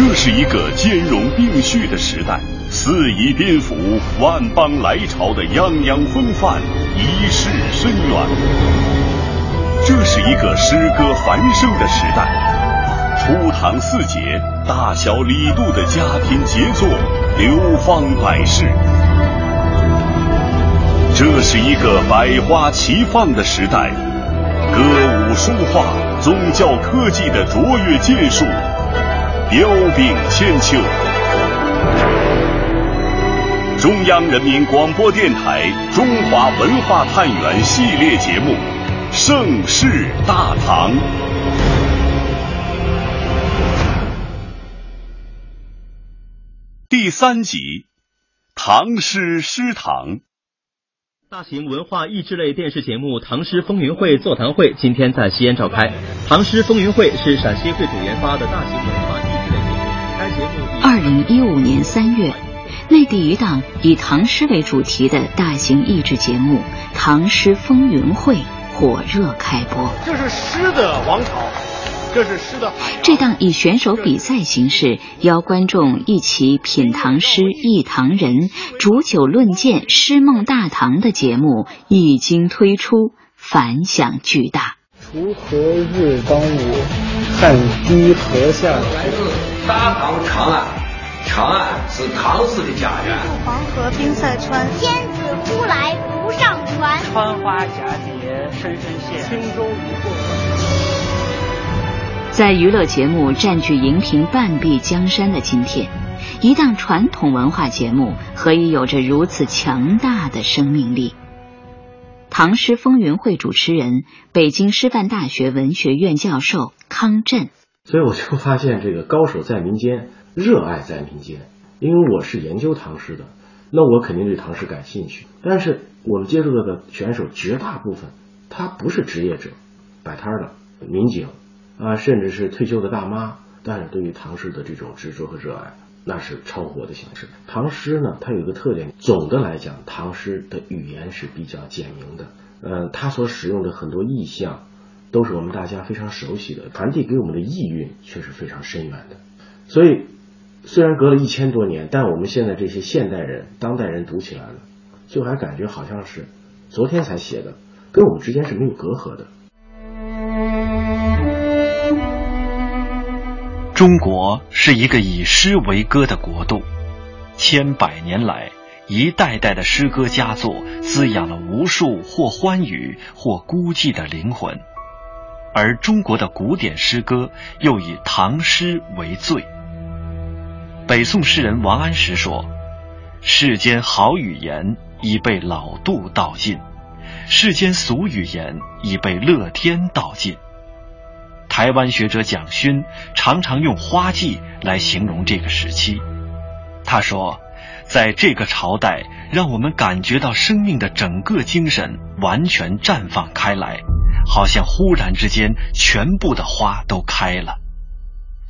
这是一个兼容并蓄的时代，四夷宾服、万邦来朝的泱泱风范，一世深远。这是一个诗歌繁盛的时代，初唐四杰、大小李杜的家庭杰作流芳百世。这是一个百花齐放的时代，歌舞书画、宗教科技的卓越建树。彪炳千秋，中央人民广播电台《中华文化探源》系列节目《盛世大唐》第三集《唐诗诗堂》。大型文化益智类电视节目《唐诗风云会》座谈会今天在西安召开。《唐诗风云会》是陕西会主研发的大型文化。二零一五年三月，内地一档以唐诗为主题的大型益智节目《唐诗风云会》火热开播。这是诗的王朝，这是诗的。这档以选手比赛形式邀观众一起品唐诗、忆唐人、煮酒论剑、诗梦大唐的节目一经推出，反响巨大。锄禾日当午，汗滴禾下土。大唐长安，长安是唐诗的家园。黄河冰塞川，天子呼来不上船。穿花蛱蝶，深深陷。轻舟已过在娱乐节目占据荧屏半壁江山的今天，一档传统文化节目何以有着如此强大的生命力？唐诗风云会主持人，北京师范大学文学院教授康震。所以我就发现，这个高手在民间，热爱在民间。因为我是研究唐诗的，那我肯定对唐诗感兴趣。但是我们接触到的选手绝大部分，他不是职业者，摆摊的民警啊，甚至是退休的大妈。但是对于唐诗的这种执着和热爱，那是超乎我的想象。唐诗呢，它有一个特点，总的来讲，唐诗的语言是比较简明的。嗯，它所使用的很多意象。都是我们大家非常熟悉的，传递给我们的意蕴却是非常深远的。所以，虽然隔了一千多年，但我们现在这些现代人、当代人读起来了，就还感觉好像是昨天才写的，跟我们之间是没有隔阂的。中国是一个以诗为歌的国度，千百年来，一代代的诗歌佳作滋养了无数或欢愉或孤寂的灵魂。而中国的古典诗歌又以唐诗为最。北宋诗人王安石说：“世间好语言已被老杜道尽，世间俗语言已被乐天道尽。”台湾学者蒋勋常常用花季来形容这个时期。他说：“在这个朝代，让我们感觉到生命的整个精神完全绽放开来。”好像忽然之间，全部的花都开了。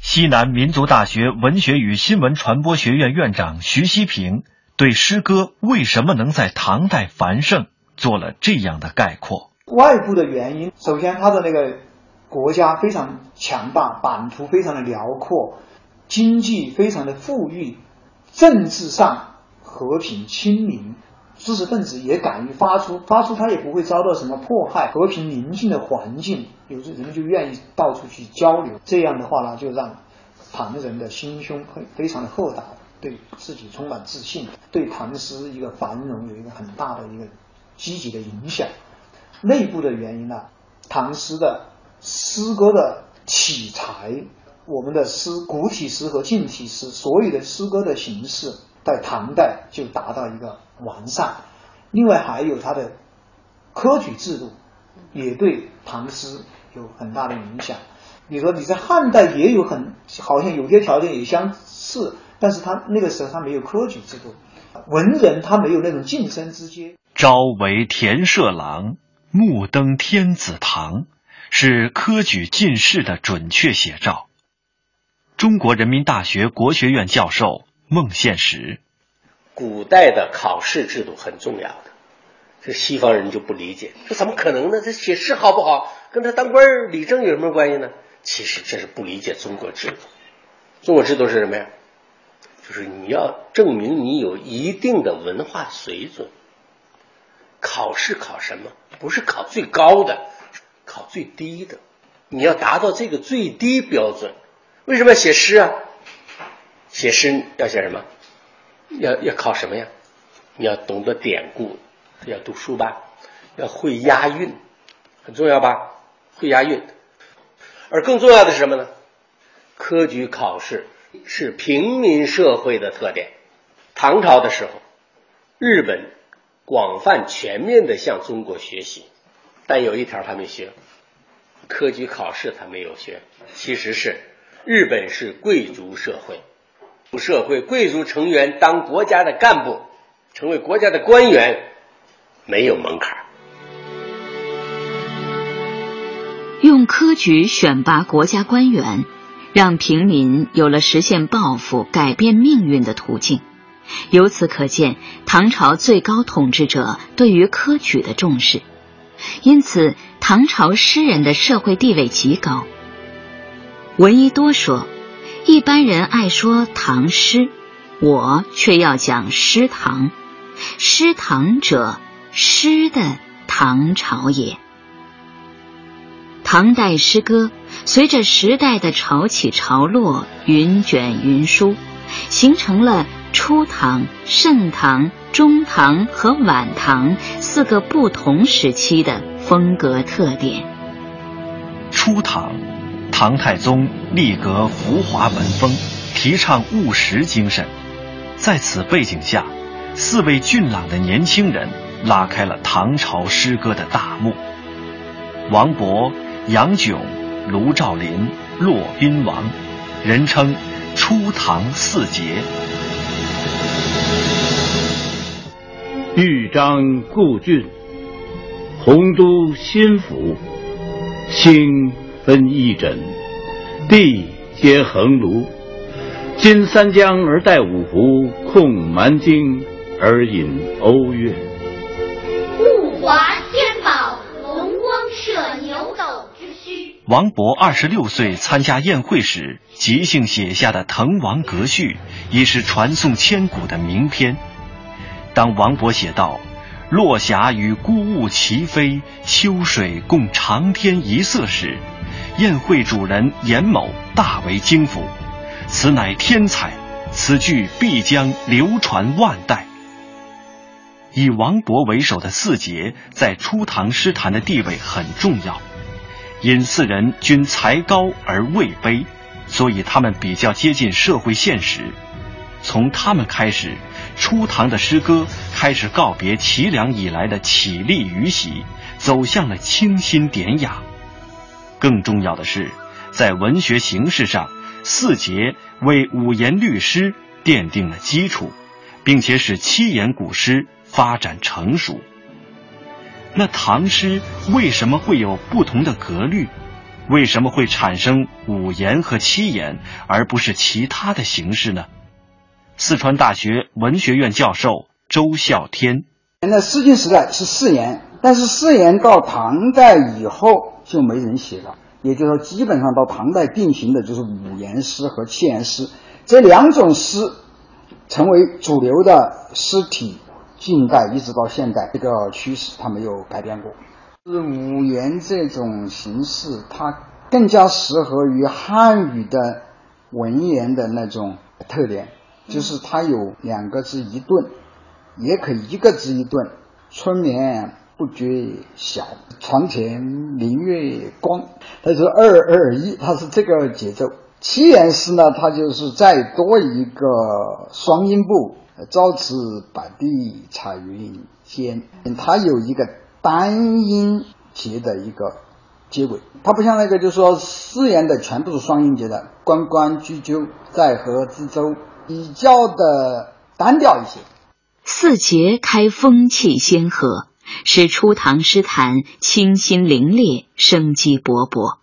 西南民族大学文学与新闻传播学院院长徐希平对诗歌为什么能在唐代繁盛做了这样的概括：外部的原因，首先它的那个国家非常强大，版图非常的辽阔，经济非常的富裕，政治上和平清明。知识分子也敢于发出，发出他也不会遭到什么迫害，和平宁静的环境，有时人们就愿意到处去交流。这样的话呢，就让唐人的心胸非非常的豁达，对自己充满自信，对唐诗一个繁荣有一个很大的一个积极的影响。内部的原因呢，唐诗的诗歌的体裁，我们的诗古体诗和近体诗，所有的诗歌的形式。在唐代就达到一个完善，另外还有它的科举制度，也对唐诗有很大的影响。比如说你在汉代也有很好像有些条件也相似，但是他那个时候他没有科举制度，文人他没有那种晋升之阶。朝为田舍郎，暮登天子堂，是科举进士的准确写照。中国人民大学国学院教授。梦现实，古代的考试制度很重要的，这西方人就不理解，这怎么可能呢？这写诗好不好，跟他当官理政有什么关系呢？其实这是不理解中国制度。中国制度是什么呀？就是你要证明你有一定的文化水准。考试考什么？不是考最高的，考最低的。你要达到这个最低标准。为什么要写诗啊？写诗要写什么？要要考什么呀？你要懂得典故，要读书吧，要会押韵，很重要吧？会押韵。而更重要的是什么呢？科举考试是平民社会的特点。唐朝的时候，日本广泛全面的向中国学习，但有一条他没学，科举考试他没有学。其实是日本是贵族社会。社会贵族成员当国家的干部，成为国家的官员，没有门槛。用科举选拔国家官员，让平民有了实现抱负、改变命运的途径。由此可见，唐朝最高统治者对于科举的重视。因此，唐朝诗人的社会地位极高。闻一多说。一般人爱说唐诗，我却要讲诗唐。诗唐者，诗的唐朝也。唐代诗歌随着时代的潮起潮落、云卷云舒，形成了初唐、盛唐、中唐和晚唐四个不同时期的风格特点。初唐。唐太宗立格浮华文风，提倡务实精神。在此背景下，四位俊朗的年轻人拉开了唐朝诗歌的大幕：王勃、杨炯、卢照邻、骆宾王，人称“初唐四杰”。豫章故郡，洪都新府，兴。分一枕，地皆横庐。襟三江而带五湖，控蛮荆而引瓯越。物华天宝，龙光射牛斗之墟。王勃二十六岁参加宴会时，即兴写下的《滕王阁序》已是传颂千古的名篇。当王勃写道：“落霞与孤鹜齐飞，秋水共长天一色”时，宴会主人严某大为惊服，此乃天才，此句必将流传万代。以王勃为首的四杰在初唐诗坛的地位很重要，因四人均才高而位卑，所以他们比较接近社会现实。从他们开始，初唐的诗歌开始告别齐梁以来的绮丽与喜，走向了清新典雅。更重要的是，在文学形式上，四杰为五言律诗奠定了基础，并且使七言古诗发展成熟。那唐诗为什么会有不同的格律？为什么会产生五言和七言，而不是其他的形式呢？四川大学文学院教授周孝天：那诗经时代是四言，但是四言到唐代以后。就没人写了，也就是说，基本上到唐代定型的就是五言诗和七言诗这两种诗，成为主流的诗体。近代一直到现代，这个趋势它没有改变过。是五言这种形式，它更加适合于汉语的文言的那种特点，就是它有两个字一顿，也可以一个字一顿。春眠。不觉晓，床前明月光。他是二二一，它是这个节奏。七言诗呢，它就是再多一个双音部，朝辞白帝彩云间。它有一个单音节的一个结尾，它不像那个，就是说四言的全部是双音节的。关关雎鸠，在河之洲，比较的单调一些。四节开风气先河。使初唐诗坛清新凌冽、生机勃勃。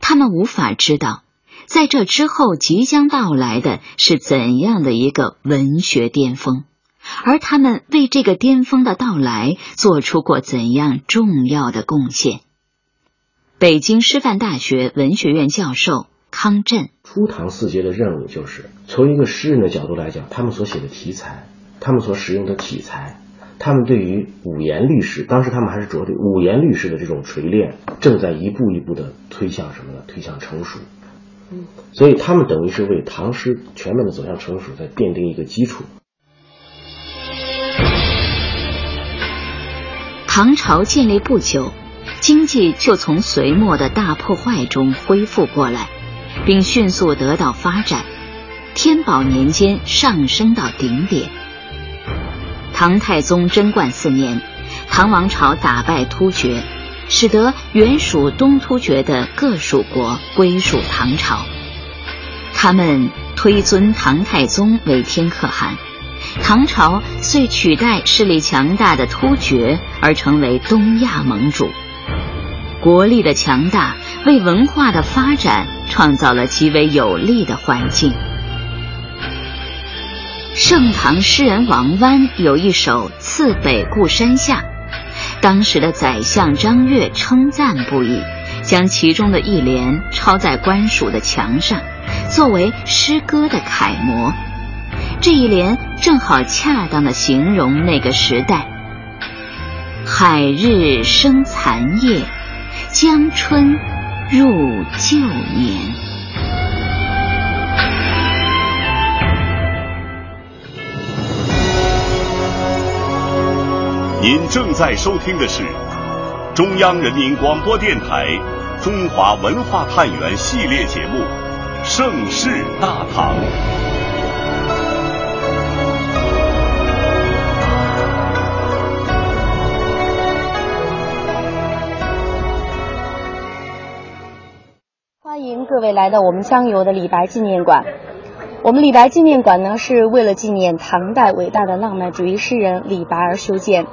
他们无法知道，在这之后即将到来的是怎样的一个文学巅峰，而他们为这个巅峰的到来做出过怎样重要的贡献。北京师范大学文学院教授康震：初唐四杰的任务就是从一个诗人的角度来讲，他们所写的题材，他们所使用的体裁，他们对于五言律诗，当时他们还是着力五言律诗的这种锤炼，正在一步一步的推向什么呢？推向成熟。所以他们等于是为唐诗全面的走向成熟在奠定一个基础。唐朝建立不久，经济就从隋末的大破坏中恢复过来。并迅速得到发展，天宝年间上升到顶点。唐太宗贞观四年，唐王朝打败突厥，使得原属东突厥的各属国归属唐朝。他们推尊唐太宗为天可汗，唐朝遂取代势力强大的突厥而成为东亚盟主。国力的强大为文化的发展创造了极为有利的环境。盛唐诗人王湾有一首《次北固山下》，当时的宰相张悦称赞不已，将其中的一联抄在官署的墙上，作为诗歌的楷模。这一联正好恰当的形容那个时代：海日生残夜。江春入旧年。您正在收听的是中央人民广播电台《中华文化探源》系列节目《盛世大唐》。欢迎各位来到我们江油的李白纪念馆。我们李白纪念馆呢，是为了纪念唐代伟大的浪漫主义诗人李白而修建。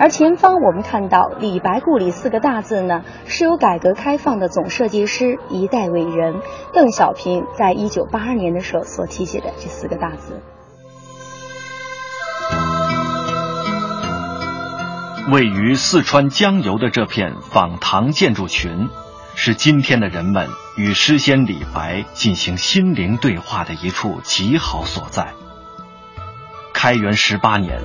而前方我们看到“李白故里”四个大字呢，是由改革开放的总设计师、一代伟人邓小平在一九八二年的时候所题写的这四个大字。位于四川江油的这片仿唐建筑群。是今天的人们与诗仙李白进行心灵对话的一处极好所在。开元十八年，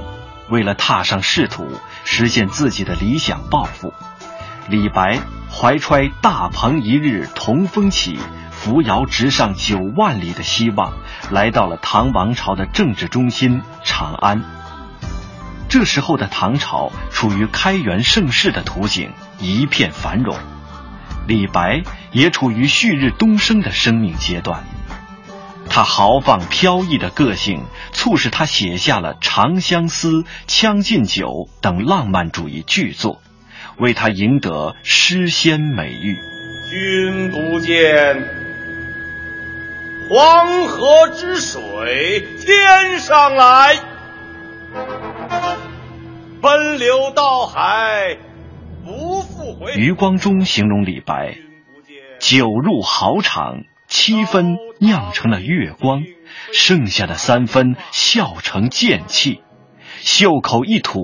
为了踏上仕途，实现自己的理想抱负，李白怀揣“大鹏一日同风起，扶摇直上九万里”的希望，来到了唐王朝的政治中心长安。这时候的唐朝处于开元盛世的图景，一片繁荣。李白也处于旭日东升的生命阶段，他豪放飘逸的个性促使他写下了《长相思》《将进酒》等浪漫主义巨作，为他赢得诗仙美誉。君不见黄河之水天上来，奔流到海。余光中形容李白：酒入豪肠，七分酿成了月光，剩下的三分笑成剑气，袖口一吐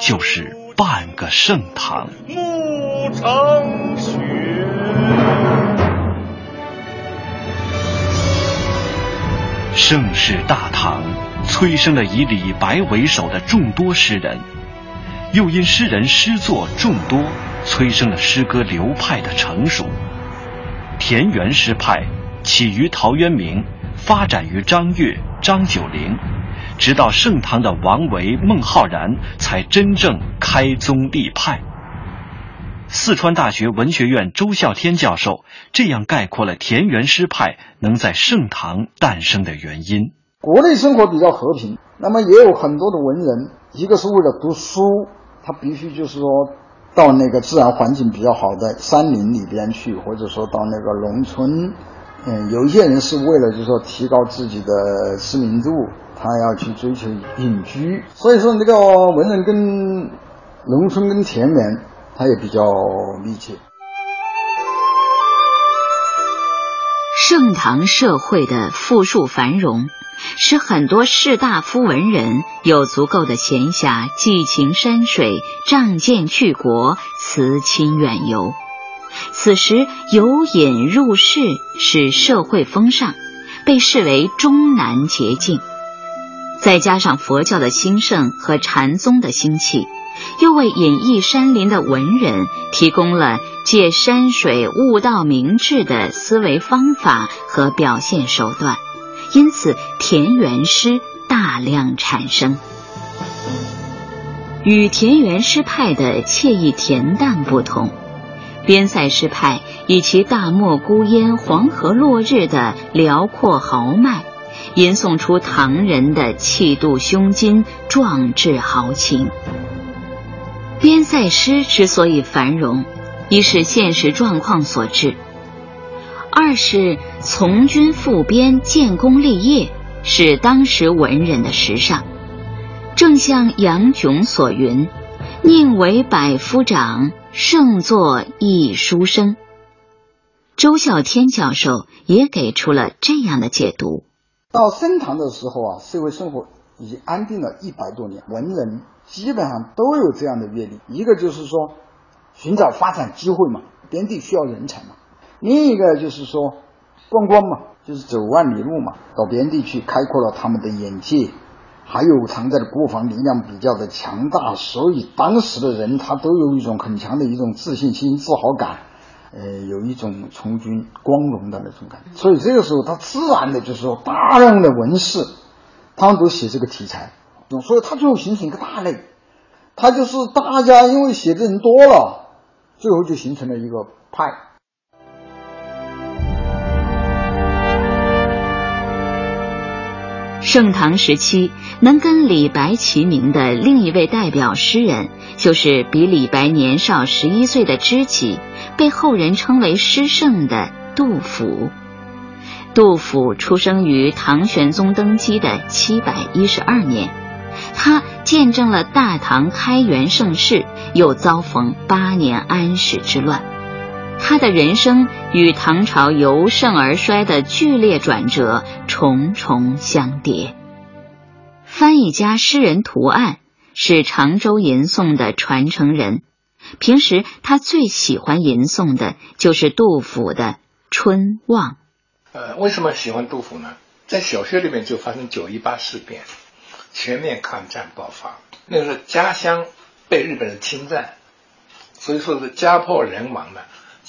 就是半个盛唐。暮成雪。盛世大唐催生了以李白为首的众多诗人。又因诗人诗作众多，催生了诗歌流派的成熟。田园诗派起于陶渊明，发展于张悦、张九龄，直到盛唐的王维、孟浩然才真正开宗立派。四川大学文学院周孝天教授这样概括了田园诗派能在盛唐诞生的原因：国内生活比较和平，那么也有很多的文人，一个是为了读书。他必须就是说，到那个自然环境比较好的山林里边去，或者说到那个农村。嗯，有一些人是为了就是说提高自己的知名度，他要去追求隐居。所以说，那个文人跟农村跟田园，他也比较密切。盛唐社会的富庶繁荣。使很多士大夫文人有足够的闲暇，寄情山水，仗剑去国，辞亲远游。此时由隐入室是社会风尚，被视为终南捷径。再加上佛教的兴盛和禅宗的兴起，又为隐逸山林的文人提供了借山水悟道明智的思维方法和表现手段，因此田园诗大量产生。与田园诗派的惬意恬淡不同，边塞诗派以其大漠孤烟、黄河落日的辽阔豪迈，吟诵出唐人的气度胸襟、壮志豪情。边塞诗之所以繁荣，一是现实状况所致，二是从军赴边、建功立业是当时文人的时尚。正像杨炯所云：“宁为百夫长，胜作一书生。”周孝天教授也给出了这样的解读：到盛唐的时候啊，社会生活已经安定了一百多年，文人基本上都有这样的阅历。一个就是说，寻找发展机会嘛，边地需要人才嘛；另一个就是说，观光嘛，就是走万里路嘛，到边地去开阔了他们的眼界。还有唐代的国防力量比较的强大，所以当时的人他都有一种很强的一种自信心、自豪感，呃，有一种从军光荣的那种感觉。所以这个时候，他自然的就是说，大量的文士，他们都写这个题材，所以他最后形成一个大类，他就是大家因为写的人多了，最后就形成了一个派。盛唐时期，能跟李白齐名的另一位代表诗人，就是比李白年少十一岁的知己，被后人称为诗圣的杜甫。杜甫出生于唐玄宗登基的七百一十二年，他见证了大唐开元盛世，又遭逢八年安史之乱。他的人生与唐朝由盛而衰的剧烈转折重重相叠。翻译家诗人图案是常州吟诵的传承人，平时他最喜欢吟诵的就是杜甫的《春望》。呃，为什么喜欢杜甫呢？在小学里面就发生九一八事变，全面抗战爆发，那个时候家乡被日本人侵占，所以说是家破人亡的。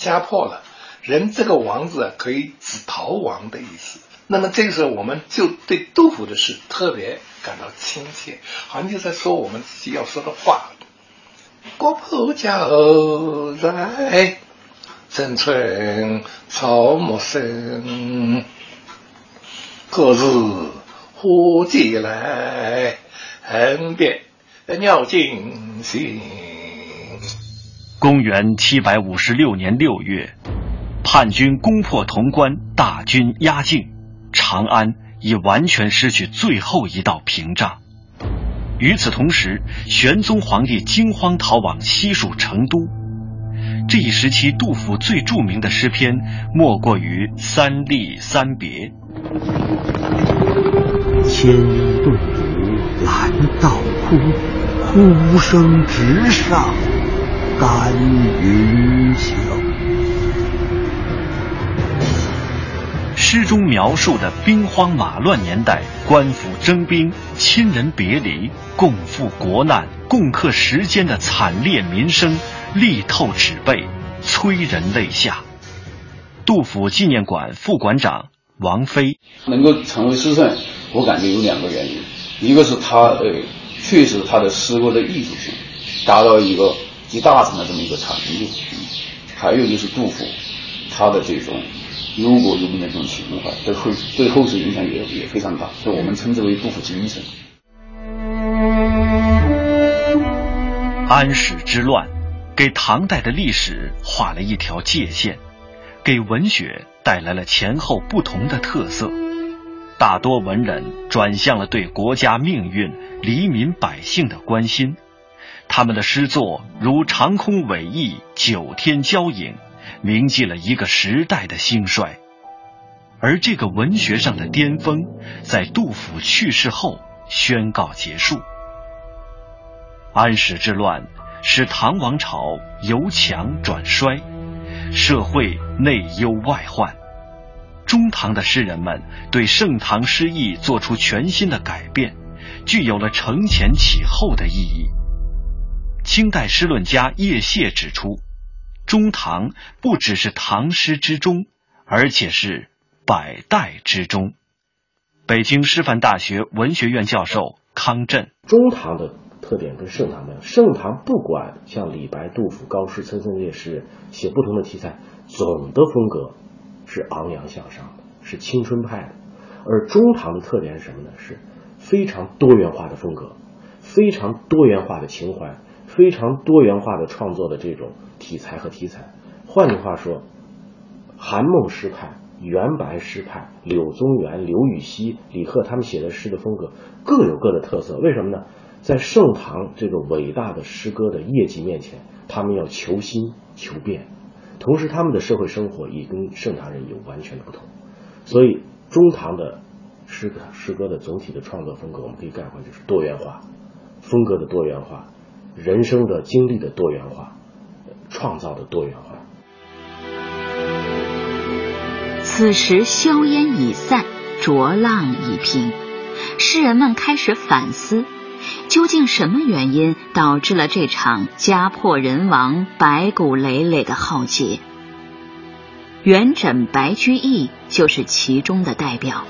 家破了，人这个王字可以指逃亡的意思。那么这个时候，我们就对杜甫的诗特别感到亲切，好像就在说我们自己要说的话。国破家后在，城春草木深。何日忽寄来？恨别鸟惊心。公元七百五十六年六月，叛军攻破潼关，大军压境，长安已完全失去最后一道屏障。与此同时，玄宗皇帝惊慌逃往西蜀成都。这一时期，杜甫最著名的诗篇莫过于《三吏三别》：“千对舞，兰道哭，呼声直上。”甘云霄。诗中描述的兵荒马乱年代，官府征兵、亲人别离、共赴国难、共克时艰的惨烈民生，力透纸背，催人泪下。杜甫纪念馆副馆长王飞能够成为诗圣，我感觉有两个原因，一个是他呃，确实他的诗歌的艺术性达到一个。集大成的这么一个程度，还有就是杜甫，他的这种忧国忧民的这种情怀，对后对后世影响也也非常大，所以我们称之为杜甫精神。安史之乱，给唐代的历史画了一条界限，给文学带来了前后不同的特色，大多文人转向了对国家命运、黎民百姓的关心。他们的诗作如长空伟翼，九天交影，铭记了一个时代的兴衰。而这个文学上的巅峰，在杜甫去世后宣告结束。安史之乱使唐王朝由强转衰，社会内忧外患。中唐的诗人们对盛唐诗意做出全新的改变，具有了承前启后的意义。清代诗论家叶谢指出，中唐不只是唐诗之中，而且是百代之中。北京师范大学文学院教授康震：中唐的特点跟盛唐不一样，盛唐不管像李白、杜甫、高适、岑参这些诗人写不同的题材，总的风格是昂扬向上的，是青春派的；而中唐的特点是什么呢？是非常多元化的风格，非常多元化的情怀。非常多元化的创作的这种题材和题材，换句话说，韩孟诗派、元白诗派、柳宗元、刘禹锡、李贺他们写的诗的风格各有各的特色。为什么呢？在盛唐这个伟大的诗歌的业绩面前，他们要求新求变，同时他们的社会生活也跟盛唐人有完全的不同。所以，中唐的诗歌诗歌的总体的创作风格，我们可以概括就是多元化，风格的多元化。人生的经历的多元化，创造的多元化。此时硝烟已散，浊浪已平，诗人们开始反思：究竟什么原因导致了这场家破人亡、白骨累累的浩劫？元稹、白居易就是其中的代表。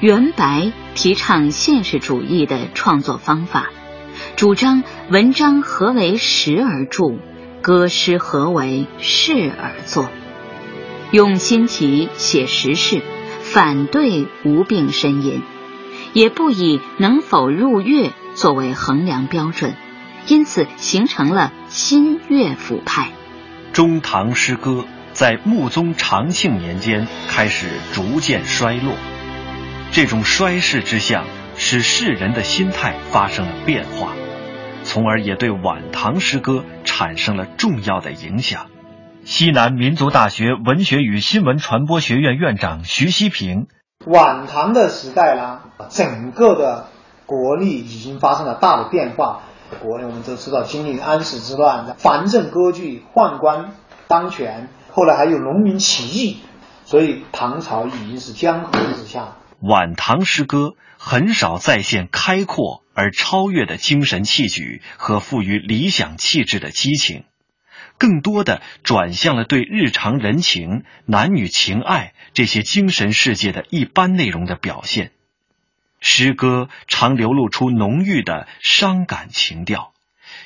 元白提倡现实主义的创作方法。主张文章何为实而著，歌诗何为事而作，用新题写实事，反对无病呻吟，也不以能否入乐作为衡量标准，因此形成了新乐府派。中唐诗歌在穆宗长庆年间开始逐渐衰落，这种衰势之象使世人的心态发生了变化。从而也对晚唐诗歌产生了重要的影响。西南民族大学文学与新闻传播学院院长徐希平：晚唐的时代呢，整个的国力已经发生了大的变化。国内我们都知道经历安史之乱，藩镇割据，宦官当权，后来还有农民起义，所以唐朝已经是江河日下。晚唐诗歌很少再现开阔而超越的精神气举和富于理想气质的激情，更多的转向了对日常人情、男女情爱这些精神世界的一般内容的表现。诗歌常流露出浓郁的伤感情调，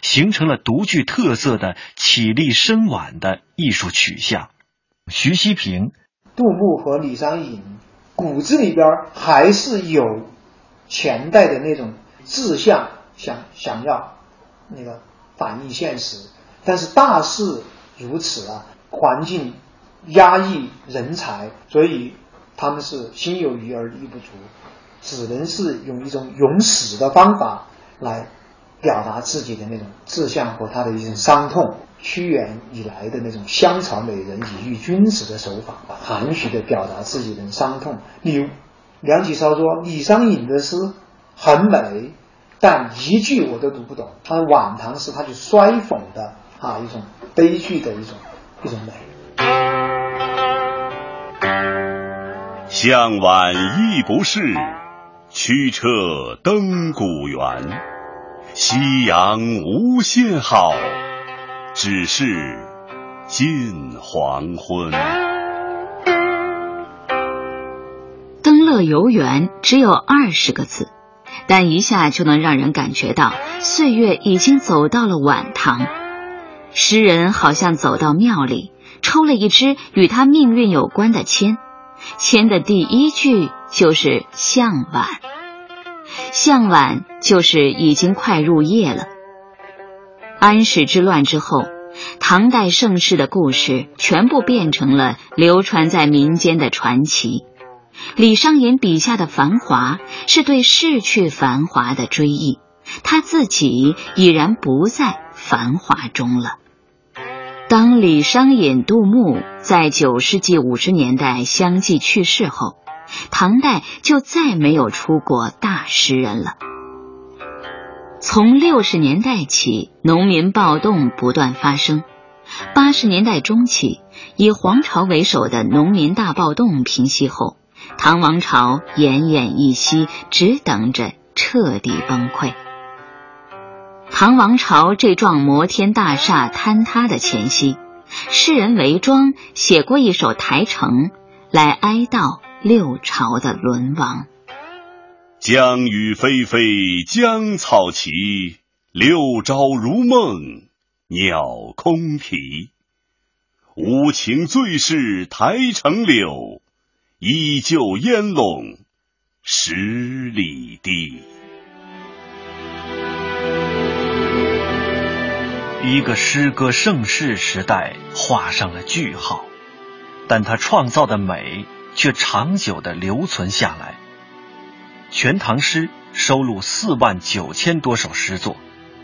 形成了独具特色的绮丽深婉的艺术取向。徐希平、杜牧和李商隐。骨子里边还是有前代的那种志向，想想要那个反映现实，但是大势如此啊，环境压抑人才，所以他们是心有余而力不足，只能是用一种用死的方法来表达自己的那种志向和他的一种伤痛。屈原以来的那种香草美人以喻君子的手法，含蓄的表达自己的伤痛。例如梁启超说李商隐的诗很美，但一句我都读不懂。他晚唐诗，他就衰讽的啊一种悲剧的一种一种美。向晚意不适，驱车登古原。夕阳无限好。只是近黄昏。登乐游原只有二十个字，但一下就能让人感觉到岁月已经走到了晚唐。诗人好像走到庙里，抽了一支与他命运有关的签，签的第一句就是“向晚”，向晚就是已经快入夜了。安史之乱之后，唐代盛世的故事全部变成了流传在民间的传奇。李商隐笔下的繁华，是对逝去繁华的追忆，他自己已然不在繁华中了。当李商隐、杜牧在九世纪五十年代相继去世后，唐代就再没有出过大诗人了。从六十年代起，农民暴动不断发生，八十年代中期，以黄巢为首的农民大暴动平息后，唐王朝奄奄一息，只等着彻底崩溃。唐王朝这幢摩天大厦坍塌的前夕，诗人韦庄写过一首《台城》，来哀悼六朝的沦亡。江雨霏霏，江草齐，六朝如梦，鸟空啼。无情最是台城柳，依旧烟笼十里堤。一个诗歌盛世时代画上了句号，但他创造的美却长久的留存下来。《全唐诗》收录四万九千多首诗作，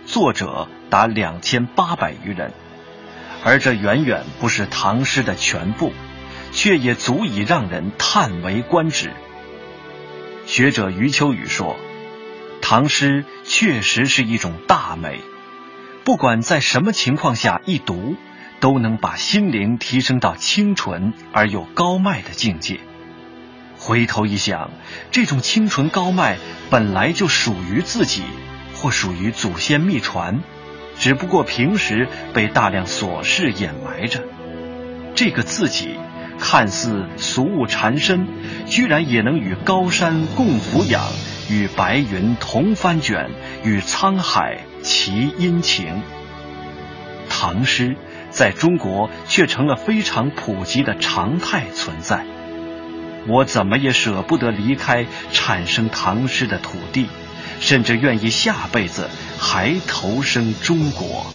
作者达两千八百余人，而这远远不是唐诗的全部，却也足以让人叹为观止。学者余秋雨说：“唐诗确实是一种大美，不管在什么情况下一读，都能把心灵提升到清纯而又高迈的境界。”回头一想，这种清纯高迈本来就属于自己，或属于祖先秘传，只不过平时被大量琐事掩埋着。这个自己看似俗物缠身，居然也能与高山共俯仰，与白云同翻卷，与沧海齐殷勤。唐诗在中国却成了非常普及的常态存在。我怎么也舍不得离开产生唐诗的土地，甚至愿意下辈子还投生中国。